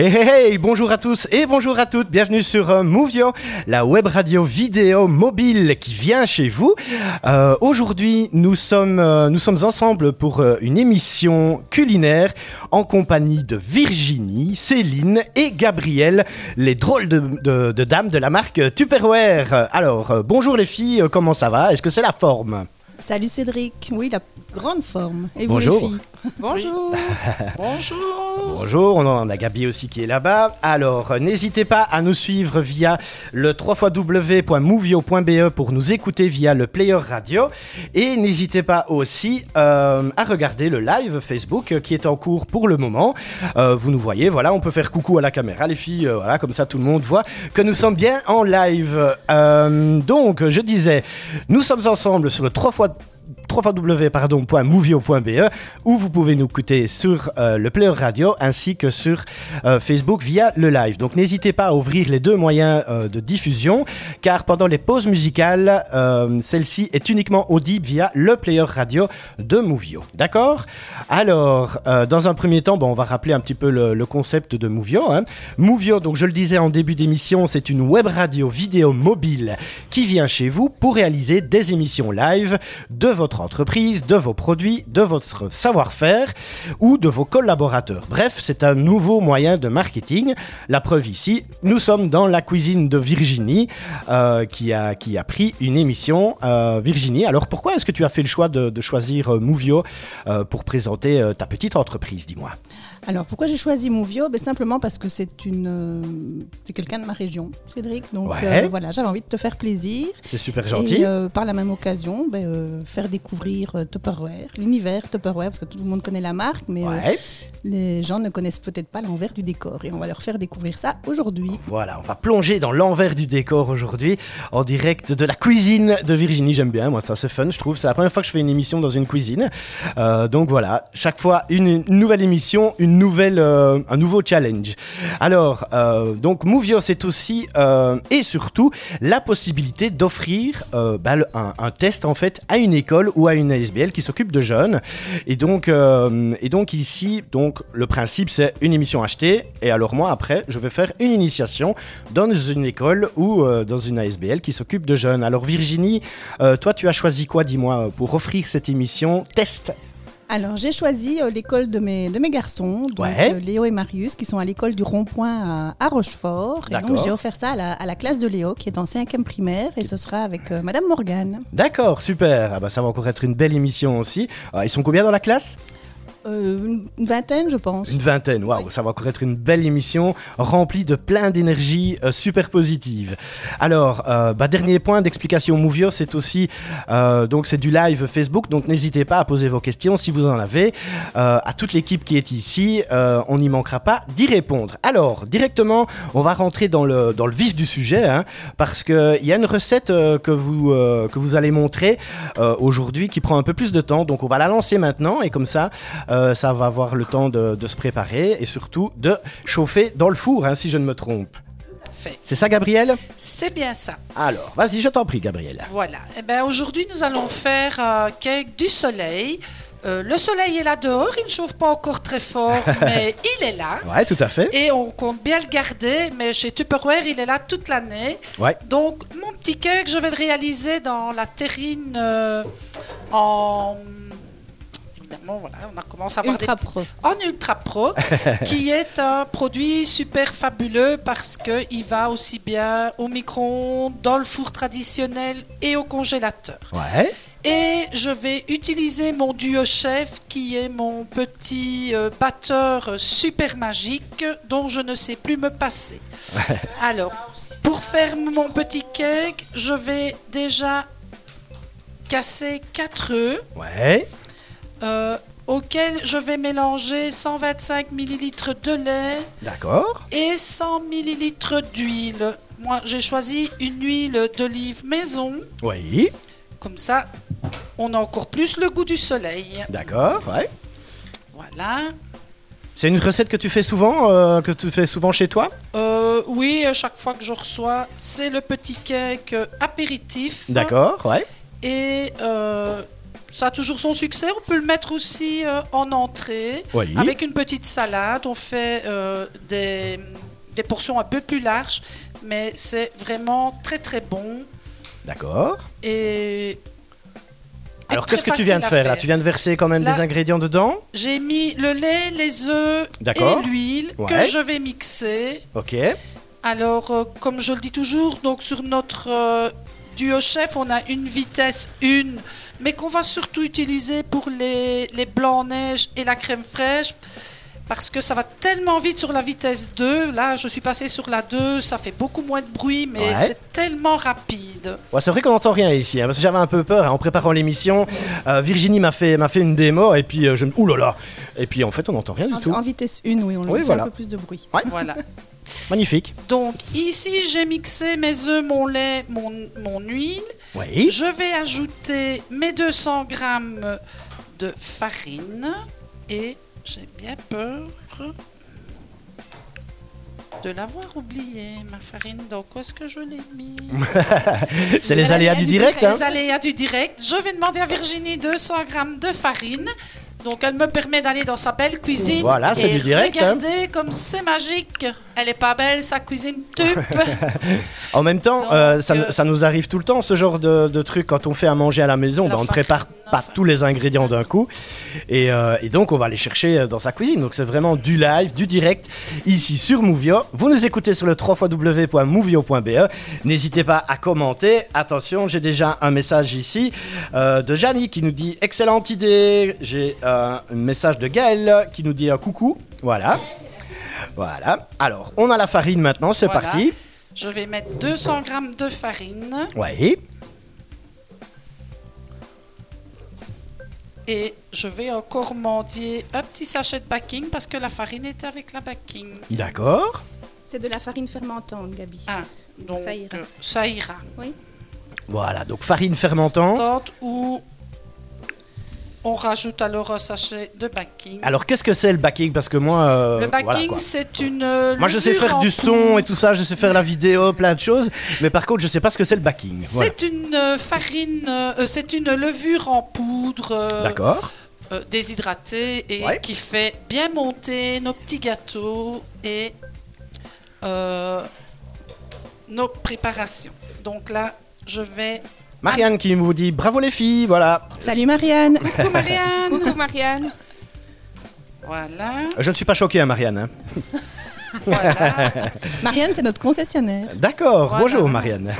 Hey, hey, hey, bonjour à tous et bonjour à toutes, bienvenue sur euh, Movio, la web radio vidéo mobile qui vient chez vous. Euh, Aujourd'hui, nous sommes, euh, nous sommes ensemble pour euh, une émission culinaire en compagnie de Virginie, Céline et Gabriel, les drôles de, de- de dames de la marque Tupperware. Alors, bonjour les filles, comment ça va? Est-ce que c'est la forme? Salut Cédric, oui, la grande forme. Et vous Bonjour. les filles? Bonjour. Bonjour. Bonjour, on en a Gabi aussi qui est là-bas. Alors, euh, n'hésitez pas à nous suivre via le www.movio.be pour nous écouter via le player radio. Et n'hésitez pas aussi euh, à regarder le live Facebook euh, qui est en cours pour le moment. Euh, vous nous voyez, voilà, on peut faire coucou à la caméra, les filles, euh, voilà, comme ça tout le monde voit que nous sommes bien en live. Donc, je disais, nous sommes ensemble sur le 3 fois www.movio.be où vous pouvez nous écouter sur euh, le player radio ainsi que sur euh, Facebook via le live. Donc n'hésitez pas à ouvrir les deux moyens euh, de diffusion car pendant les pauses musicales, celle-ci est uniquement audible via le player radio de Movio. D'accord? Alors, dans un premier temps, bon, on va rappeler un petit peu le, le concept de Movio. hein. Movio, donc je le disais en début d'émission, c'est une web radio vidéo mobile qui vient chez vous pour réaliser des émissions live de votre entreprise, de vos produits, de votre savoir-faire ou de vos collaborateurs. Bref, c'est un nouveau moyen de marketing. La preuve ici, nous sommes dans la cuisine de Virginie euh, qui, a, qui a pris une émission. Euh, Virginie, alors pourquoi est-ce que tu as fait le choix de, de choisir euh, Movio euh, pour présenter ta petite entreprise, dis-moi? Alors, pourquoi j'ai choisi Mouvio? Ben, Simplement parce que c'est une, c'est quelqu'un de ma région, Cédric. Donc Ouais. voilà, j'avais envie de te faire plaisir. C'est super gentil. Et par la même occasion, ben, faire découvrir euh, Tupperware, l'univers Tupperware, parce que tout le monde connaît la marque, mais euh, Ouais. les gens ne connaissent peut-être pas l'envers du décor. Et on va leur faire découvrir ça aujourd'hui. Voilà, on va plonger dans l'envers du décor aujourd'hui, en direct de la cuisine de Virginie. J'aime bien, moi, ça c'est fun, je trouve. C'est la première fois que je fais une émission dans une cuisine. Euh, donc voilà, chaque fois une, une nouvelle émission, une nouvelle, euh, un nouveau challenge. Alors, euh, donc Movio, c'est aussi et surtout la possibilité d'offrir bah, un test en fait à une école ou à une ASBL qui s'occupe de jeunes. Et donc, euh, et donc ici, donc le principe c'est une émission achetée. Et alors moi après, je vais faire une initiation dans une école ou euh, dans une ASBL qui s'occupe de jeunes. Alors Virginie, euh, toi tu as choisi quoi, dis-moi, pour offrir cette émission test? Alors, j'ai choisi euh, l'école de mes, de mes garçons, donc Ouais. euh, Léo et Marius, qui sont à l'école du Rond-Point à, à Rochefort. Et donc, D'accord. j'ai offert ça à la, à la classe de Léo, qui est en 5e primaire, et ce sera avec euh, Madame Morgane. D'accord, super. Ah bah ça va encore être une belle émission aussi. Ah, ils sont combien dans la classe? Euh, une- vingtaine, je pense. Une vingtaine, waouh, ça va encore être une belle émission remplie de plein d'énergie euh, super positive. Alors, euh, bah, dernier point d'explication Movio, c'est aussi donc c'est du live Facebook, donc n'hésitez pas à poser vos questions si vous en avez à toute l'équipe qui est ici. on n'y manquera pas d'y répondre. Alors, directement, on va rentrer dans le dans le vif du sujet, hein, parce que il y a une recette que vous que vous allez montrer aujourd'hui qui prend un peu plus de temps, donc on va la lancer maintenant et comme ça. Euh, ça va avoir le temps de, de se préparer et surtout de chauffer dans le four, hein, si je ne me trompe. C'est ça, Gabriel? C'est bien ça. Alors, vas-y, je t'en prie, Gabriel. Voilà. Eh ben, aujourd'hui, nous allons faire un cake du soleil. Euh, le soleil est là dehors, il ne chauffe pas encore très fort, mais il est là. Ouais, tout à fait. Et on compte bien le garder, mais chez Tupperware, il est là toute l'année. Ouais. Donc, mon petit cake, je vais le réaliser dans la terrine euh, en... Évidemment, voilà, on a commencé à avoir Ultra des... pro. en Ultra Pro, qui est un produit super fabuleux parce qu'il va aussi bien au micro-ondes, dans le four traditionnel et au congélateur. Ouais. Et je vais utiliser mon duo chef qui est mon petit euh, batteur super magique dont je ne sais plus me passer. Alors, pour faire mon petit cake, je vais déjà casser 4 œufs Ouais. Euh, auquel je vais mélanger 125 ml de lait D'accord. et 100 ml d'huile. Moi, j'ai choisi une huile d'olive maison. Oui. Comme ça, on a encore plus le goût du soleil. D'accord. Ouais. Voilà. C'est une recette que tu fais souvent, euh, que tu fais souvent chez toi? Euh, oui, à chaque fois que je reçois, c'est le petit cake apéritif. D'accord. Ouais. Et euh, ça a toujours son succès. On peut le mettre aussi euh, en entrée Oui. avec une petite salade. On fait euh, des, des portions un peu plus larges, mais c'est vraiment très très bon. D'accord. Et Alors, qu'est-ce que tu viens de faire là Tu viens de verser quand même Là- des ingrédients dedans j'ai mis le lait, les œufs et l'huile Ouais. que je vais mixer. Ok. Alors, euh, comme je le dis toujours, donc sur notre duo chef, on a une vitesse 1, mais qu'on va surtout utiliser pour les, les blancs neige et la crème fraîche. Parce que ça va tellement vite sur la vitesse 2. Là, je suis passée sur la 2, ça fait beaucoup moins de bruit, mais Ouais. c'est tellement rapide. Ouais, c'est vrai qu'on n'entend rien ici, hein, parce que j'avais un peu peur hein, en préparant l'émission. Euh, Virginie m'a fait, m'a fait une démo, et puis euh, je me. Ouh là là Et puis en fait, on n'entend rien du tout. En, vitesse 1, oui, on Oui, fait voilà. un peu plus de bruit. Voilà. Magnifique. Donc, ici, j'ai mixé mes œufs, mon lait, mon, mon huile. Oui. Je vais ajouter mes 200 grammes de farine et j'ai bien peur de l'avoir oublié, ma farine. Donc, où est-ce que je l'ai mis? C'est les aléas du direct, hein Les aléas du direct. Je vais demander à Virginie 200 grammes de farine. Donc, elle me permet d'aller dans sa belle cuisine. Voilà, c'est du direct, hein. Regardez comme c'est magique. Elle est pas belle, sa cuisine tupe. En même temps, Donc, euh, ça, euh, ça nous arrive tout le temps, ce genre de, de truc, quand on fait à manger à la maison, La ben, on ne prépare pas tous les ingrédients d'un coup. Et, euh, et donc, on va les chercher dans sa cuisine. Donc, c'est vraiment du live, du direct, ici sur Movio. Vous nous écoutez sur le www.movio.be. N'hésitez pas à commenter. Attention, j'ai déjà un message ici euh, de Janie qui nous dit Excellente idée. J'ai euh, un message de Gaël qui nous dit un coucou. Voilà. Voilà. Alors, on a la farine maintenant, c'est Voilà. parti. Je vais mettre 200 grammes de farine. Oui. Et je vais encore mendier un petit sachet de baking parce que la farine est avec la baking. D'accord. C'est de la farine fermentante, Gabi. Ah, donc Ça ira. euh, ça ira. Voilà, donc farine fermentante. Tente où on rajoute alors un sachet de baking. Alors qu'est-ce que c'est le backing Parce que moi... euh, le voilà, quoi. c'est une. euh, Moi je sais faire du son et tout ça, je sais faire la vidéo, plein de choses. Mais par contre je sais pas ce que c'est le backing. Voilà. C'est une euh, farine, c'est une levure en poudre D'accord. déshydratée et Ouais. qui fait bien monter nos petits gâteaux et nos préparations. Donc là, je vais. Marianne qui vous dit bravo les filles, voilà. Salut Marianne Coucou Marianne Coucou Marianne. Voilà, Je ne suis pas choqué, hein, Marianne. hein. voilà. Marianne, c'est notre concessionnaire. D'accord, Voilà. bonjour Marianne.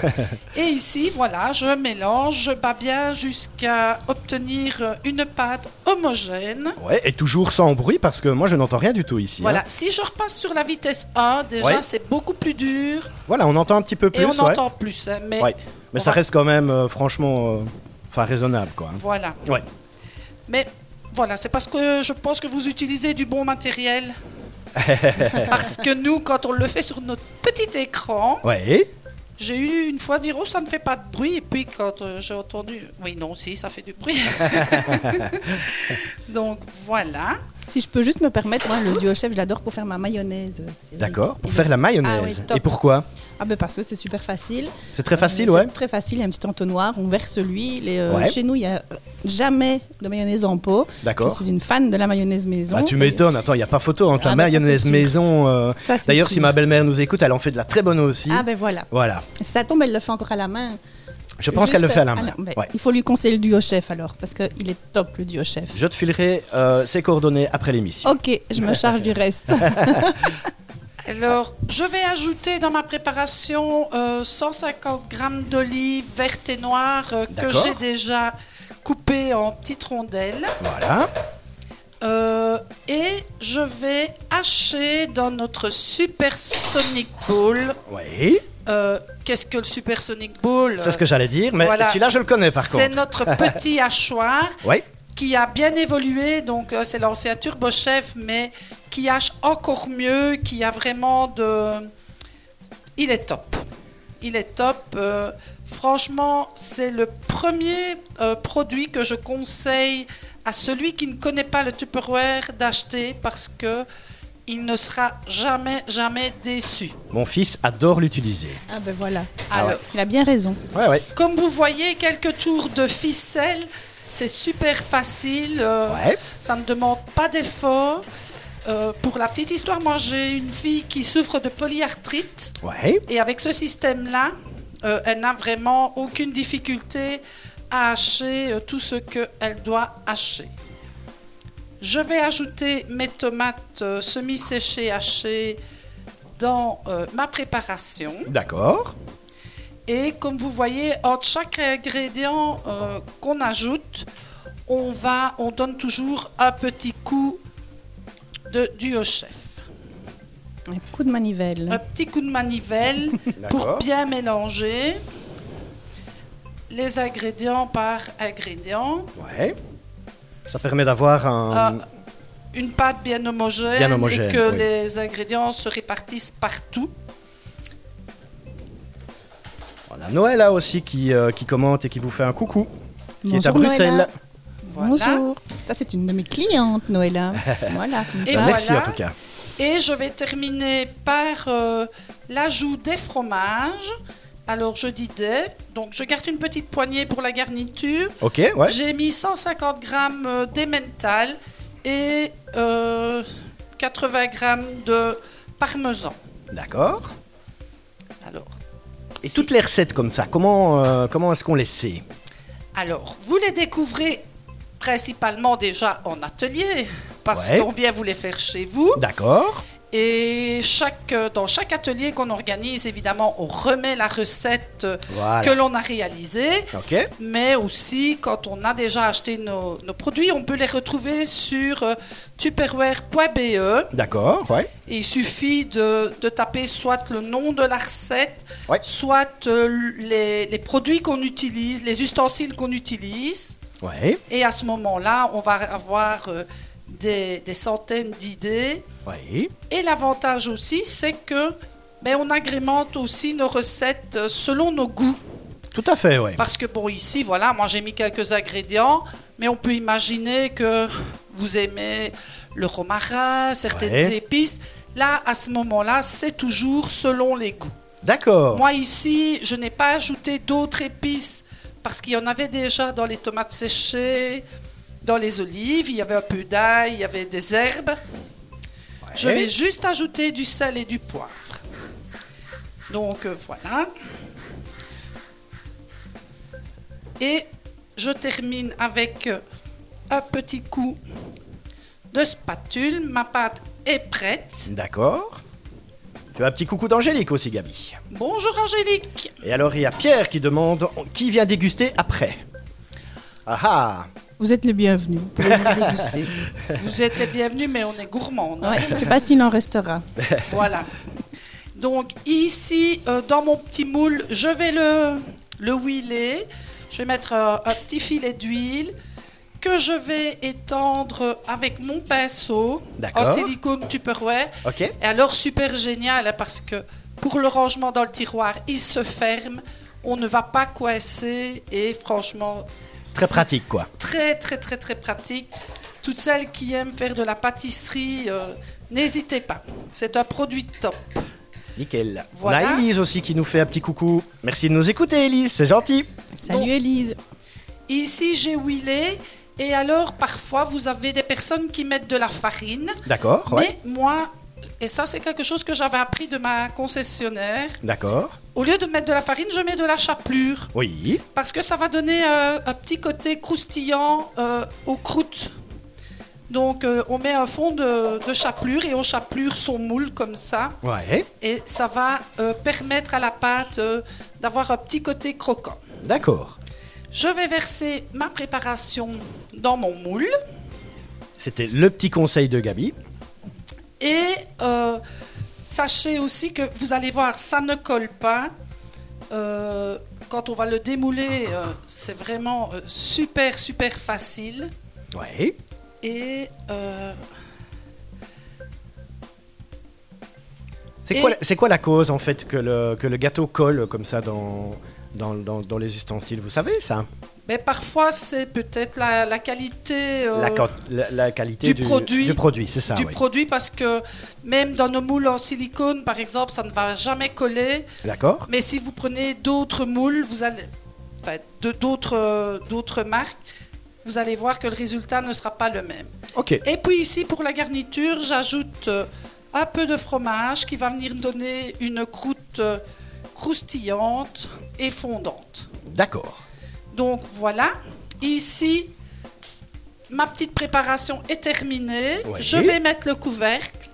Et ici, voilà, je mélange, je bats bien jusqu'à obtenir une pâte homogène. ouais, et toujours sans bruit parce que moi je n'entends rien du tout ici. hein. Voilà, si je repasse sur la vitesse 1, déjà Ouais. c'est beaucoup plus dur Voilà, on entend un petit peu plus. et on ouais. entend plus. hein, mais Ouais. Mais ça reste quand même euh, franchement, euh, enfin raisonnable quoi. hein. voilà. Ouais. Mais voilà, c'est parce que je pense que vous utilisez du bon matériel. parce que nous, quand on le fait sur notre petit écran, Ouais. j'ai eu une fois dire oh ça ne fait pas de bruit et puis quand euh, j'ai entendu oui non si ça fait du bruit. Donc voilà. Si je peux juste me permettre, moi, le duo chef, je l'adore pour faire ma mayonnaise. D'accord. Pour faire la Ah mayonnaise. oui, et pourquoi Ah ben parce que c'est super facile. C'est très facile, Euh, ouais. Très facile, il y a un petit entonnoir, on verse l'huile. euh, Ouais. Chez nous, il n'y a jamais de mayonnaise en pot. Je D'accord. suis une fan de la mayonnaise maison. Bah, tu m'étonnes, attends, il n'y a pas photo entre Ah la bah, mayonnaise maison. euh, D'ailleurs, si ma belle-mère nous écoute, elle en fait de la très bonne aussi. Ah ben voilà. Voilà. Si ça tombe, elle le fait encore à la main. Je pense qu'elle le fait à la main. Alors, ben, Ouais. Il faut lui conseiller le duo chef alors, parce qu'il est top le duo chef. Je te filerai euh, ses coordonnées après l'émission. Ok, je me charge du reste. Alors, je vais ajouter dans ma préparation euh, 150 grammes d'olives vertes et noires euh, que j'ai déjà coupées en petites rondelles. Voilà. Euh, et je vais hacher dans notre supersonic bowl. Oui. Euh, Qu'est-ce que le supersonic bowl C'est ce que j'allais dire, mais Voilà. celui-là, je le connais par C'est contre. notre petit hachoir Oui. qui a bien évolué. Donc, euh, c'est l'ancien Turbo Chef, mais qui hache encore mieux, qui a vraiment de. Il est top. Il est top. Euh, franchement, c'est le premier euh, produit que je conseille à celui qui ne connaît pas le Tupperware d'acheter parce que il ne sera jamais, jamais déçu. Mon fils adore l'utiliser. ah ben voilà. Ah. Alors, Il a bien raison. Ouais, ouais. comme vous voyez, quelques tours de ficelle C'est super facile. euh, Ouais. Ça ne demande pas d'effort. Euh, pour la petite histoire, moi j'ai une fille qui souffre de polyarthrite Ouais. et avec ce système-là, euh, elle n'a vraiment aucune difficulté à hacher euh, tout ce qu'elle doit hacher. Je vais ajouter mes tomates euh, semi-séchées hachées dans euh, ma préparation. D'accord. Et comme vous voyez, entre chaque ingrédient euh, qu'on ajoute, on, va, on donne toujours un petit coup de, du au chef. Un coup de manivelle. Un petit coup de manivelle pour bien mélanger les ingrédients par ingrédient. Ouais. Ça permet d'avoir un. Euh, une pâte bien homogène, Bien homogène, et que oui. les ingrédients se répartissent partout. On a Noëlla aussi qui, euh, qui commente et qui vous fait un coucou. Qui est à Bonjour, Bruxelles. Noëlla. Voilà. Bonjour. Ça, c'est une de mes clientes, Noëlla. Et voilà. Merci en tout cas. Et je vais terminer par euh, l'ajout des fromages. Alors je dis des, donc je garde une petite poignée pour la garniture. Ok, ouais. J'ai mis 150 grammes euh, d'emmental et euh, 80 grammes de parmesan. D'accord. Alors, Et si- toutes les recettes comme ça, comment, euh, comment est-ce qu'on les sait? Alors, vous les découvrez principalement déjà en atelier parce Ouais. qu'on vient vous les faire chez vous. D'accord. Et chaque, euh, dans chaque atelier qu'on organise, évidemment, on remet la recette euh, Voilà. que l'on a réalisée. Mais aussi, quand on a déjà acheté nos, nos produits, on peut les retrouver sur euh, tupperware.be. D'accord, ouais. Et il suffit de, de taper soit le nom de la recette, Ouais. soit les, les produits qu'on utilise, les ustensiles qu'on utilise. Ouais. Et à ce moment-là, on va avoir euh, des, des centaines d'idées. Ouais. Et l'avantage aussi, c'est que ben, on agrémente aussi nos recettes euh, selon nos goûts. Tout à fait, ouais. Parce que bon, ici, voilà, moi j'ai mis quelques ingrédients, mais on peut imaginer que vous aimez le romarin, certaines Ouais. épices. Là, à ce moment-là, c'est toujours selon les goûts. D'accord. Moi ici, je n'ai pas ajouté d'autres épices parce qu'il y en avait déjà dans les tomates séchées, dans les olives, il y avait un peu d'ail, il y avait des herbes. Je vais juste ajouter du sel et du poivre. Donc euh, voilà. Et je termine avec euh, un petit coup de spatule. Ma pâte est prête. D'accord. Tu as un petit coucou d'Angélique aussi, Gabi. Bonjour Angélique. Et alors, il y a Pierre qui demande qui vient déguster après? Ah ah Vous êtes le bienvenu. Vous êtes les bienvenus, mais on est gourmand. Ouais, je ne sais pas s'il en restera. Voilà. Donc ici, euh, dans mon petit moule, je vais le, le huiler. Je vais mettre euh, un petit filet d'huile que je vais étendre avec mon pinceau en silicone Tupperware. Ok. Et alors, super génial, hein, parce que pour le rangement dans le tiroir, il se ferme. On ne va pas coincer et franchement, Très pratique, quoi. Très, très, très, très pratique. Toutes celles qui aiment faire de la pâtisserie, euh, n'hésitez pas. C'est un produit top. Nickel. Voilà. On a Elise aussi qui nous fait un petit coucou. Merci de nous écouter, Elise, c'est gentil. Salut Bon. Élise. Ici, j'ai huilé. Et alors, parfois, vous avez des personnes qui mettent de la farine. D'accord, ouais. Mais moi, et ça, c'est quelque chose que j'avais appris de ma concessionnaire. D'accord. Au lieu de mettre de la farine, je mets de la chapelure. Oui. Parce que ça va donner euh, un petit côté croustillant euh, aux croûtes. Donc, euh, on met un fond de, de chapelure et on chapelure son moule comme ça. Ouais. Et ça va permettre à la pâte d'avoir un petit côté croquant. D'accord. Je vais verser ma préparation dans mon moule. C'était le petit conseil de Gabi. Et sachez aussi que vous allez voir, ça ne colle pas. Euh, quand on va le démouler, euh, c'est vraiment euh, super, super facile. Ouais. Et C'est quoi, quoi la cause en fait que le, que le gâteau colle comme ça dans, dans, dans- dans les ustensiles? Vous savez ça? Mais parfois, c'est peut-être la, la qualité euh, la, quant- la- la qualité du produit. Du produit, c'est ça. du oui. produit parce que même dans nos moules en silicone, par exemple, ça ne va jamais coller. D'accord Mais si vous prenez d'autres moules, vous allez, enfin, d'autres euh, d'autres marques, vous allez voir que le résultat ne sera pas le même. Ok. Et puis ici, pour la garniture, j'ajoute euh, un peu de fromage qui va venir donner une croûte croustillante et fondante. D'accord. Donc voilà, ici, ma petite préparation est terminée. Oui. Je vais mettre le couvercle.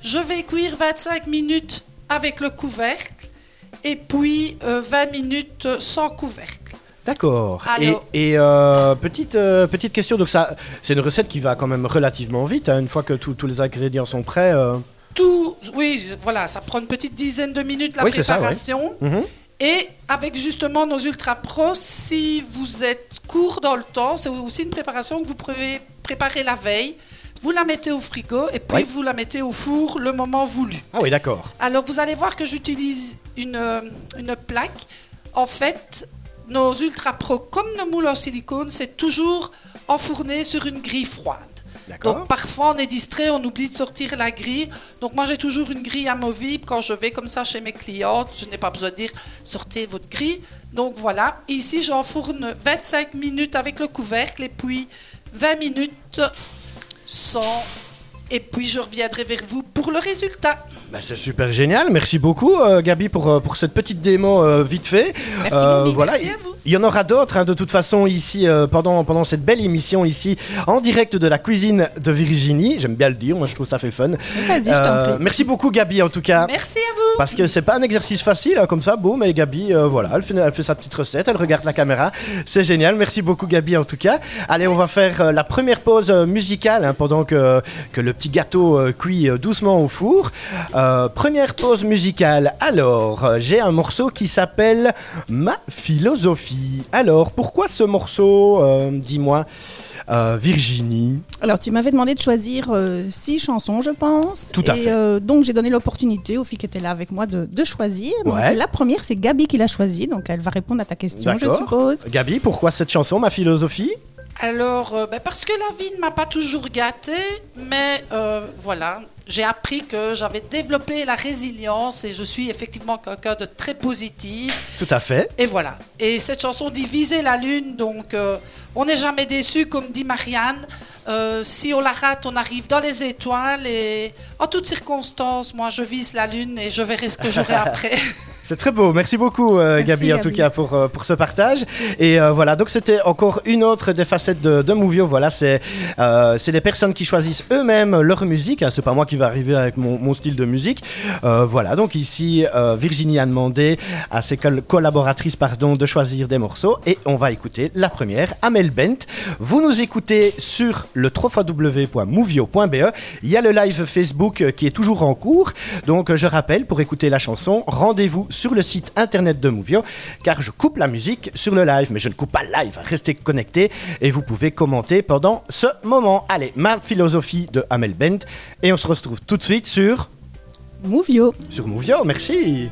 Je vais cuire 25 minutes avec le couvercle et puis euh, 20 minutes sans couvercle. D'accord. Et, Alors- et, euh, petite, euh, petite question, donc ça, c'est une recette qui va quand même relativement vite, hein, une fois que tous tous les ingrédients sont prêts. euh. Tout, oui, voilà, ça prend une petite dizaine de minutes la Oui, c'est ça, ouais. préparation. Et avec justement nos ultra pros, si vous êtes court dans le temps, c'est aussi une préparation que vous pouvez préparer la veille. Vous la mettez au frigo et puis Oui. vous la mettez au four le moment voulu. Ah oui, d'accord. Alors vous allez voir que j'utilise une, euh, une plaque. En fait, nos ultra pro, comme nos moules en silicone, c'est toujours enfourné sur une grille froide. Donc parfois on est distrait, on oublie de sortir la grille. Donc moi j'ai toujours une grille amovible quand je vais comme ça chez mes clientes. Je n'ai pas besoin de dire sortez votre grille. Donc voilà, ici j'enfourne 25 minutes avec le couvercle et puis 20 minutes sans. Et puis je reviendrai vers vous pour le résultat. Bah, c'est super génial. Merci beaucoup, euh, Gabi, pour, euh, pour cette petite démo euh, vite fait. Merci Euh, beaucoup. voilà. Merci à vous. Il y en aura d'autres, hein, de toute façon, ici, euh, pendant, pendant cette belle émission, ici, en direct de la cuisine de Virginie. J'aime bien le dire, moi je trouve ça fait fun. Vas-y, je Euh, t'en prie. merci beaucoup, Gabi, en tout cas. Merci à vous. Parce que c'est pas un exercice facile, hein, comme ça, boum, et Gabi, euh, voilà, elle fait, elle fait sa petite recette, elle regarde la caméra, c'est génial, merci beaucoup Gabi en tout cas. Allez, on va faire euh, la première pause musicale, hein, pendant que, que le petit gâteau cuit doucement au four. Première pause musicale, alors, j'ai un morceau qui s'appelle Ma philosophie. Alors, pourquoi ce morceau, euh, dis-moi, euh, Virginie Alors, tu m'avais demandé de choisir euh, six chansons, je pense. Tout à et fait. euh, donc, j'ai donné l'opportunité aux filles qui étaient là avec moi de, de choisir. Donc, Ouais. la première, c'est Gabi qui l'a choisie. Donc, elle va répondre à ta question, je suppose. Gabi, pourquoi cette chanson, Ma philosophie? Alors, euh, ben, parce que la vie ne m'a pas toujours gâtée, mais euh, voilà, j'ai appris que j'avais développé la résilience et je suis effectivement quelqu'un de très positif. Tout à fait. Et voilà. Et cette chanson dit viser la lune, donc euh, on n'est jamais déçu, comme dit Marianne. Euh, si on la rate, on arrive dans les étoiles et en toutes circonstances, moi je vise la lune et je verrai ce que j'aurai après. C'est très beau. Merci beaucoup, euh, Merci, Gabi, en tout Gabi. cas, pour, euh, pour ce partage. Et euh, voilà, donc c'était encore une autre des facettes de, de Movio. Voilà, c'est euh, c'est les personnes qui choisissent eux-mêmes leur musique. Hein, c'est pas moi qui va arriver avec mon, mon style de musique. Voilà, donc ici, Virginie a demandé à ses col- collaboratrices pardon, de choisir des morceaux. Et on va écouter la première, Amel Bent. Vous nous écoutez sur le www.movio.be. Il y a le live Facebook qui est toujours en cours. Donc, je rappelle, pour écouter la chanson, rendez-vous sur le site internet de Movio, car je coupe la musique sur le live, mais je ne coupe pas le live. Restez connectés et vous pouvez commenter pendant ce moment. Allez, ma philosophie de Amel Bent. Et on se retrouve tout de suite sur, Movio. sur Movio. Merci.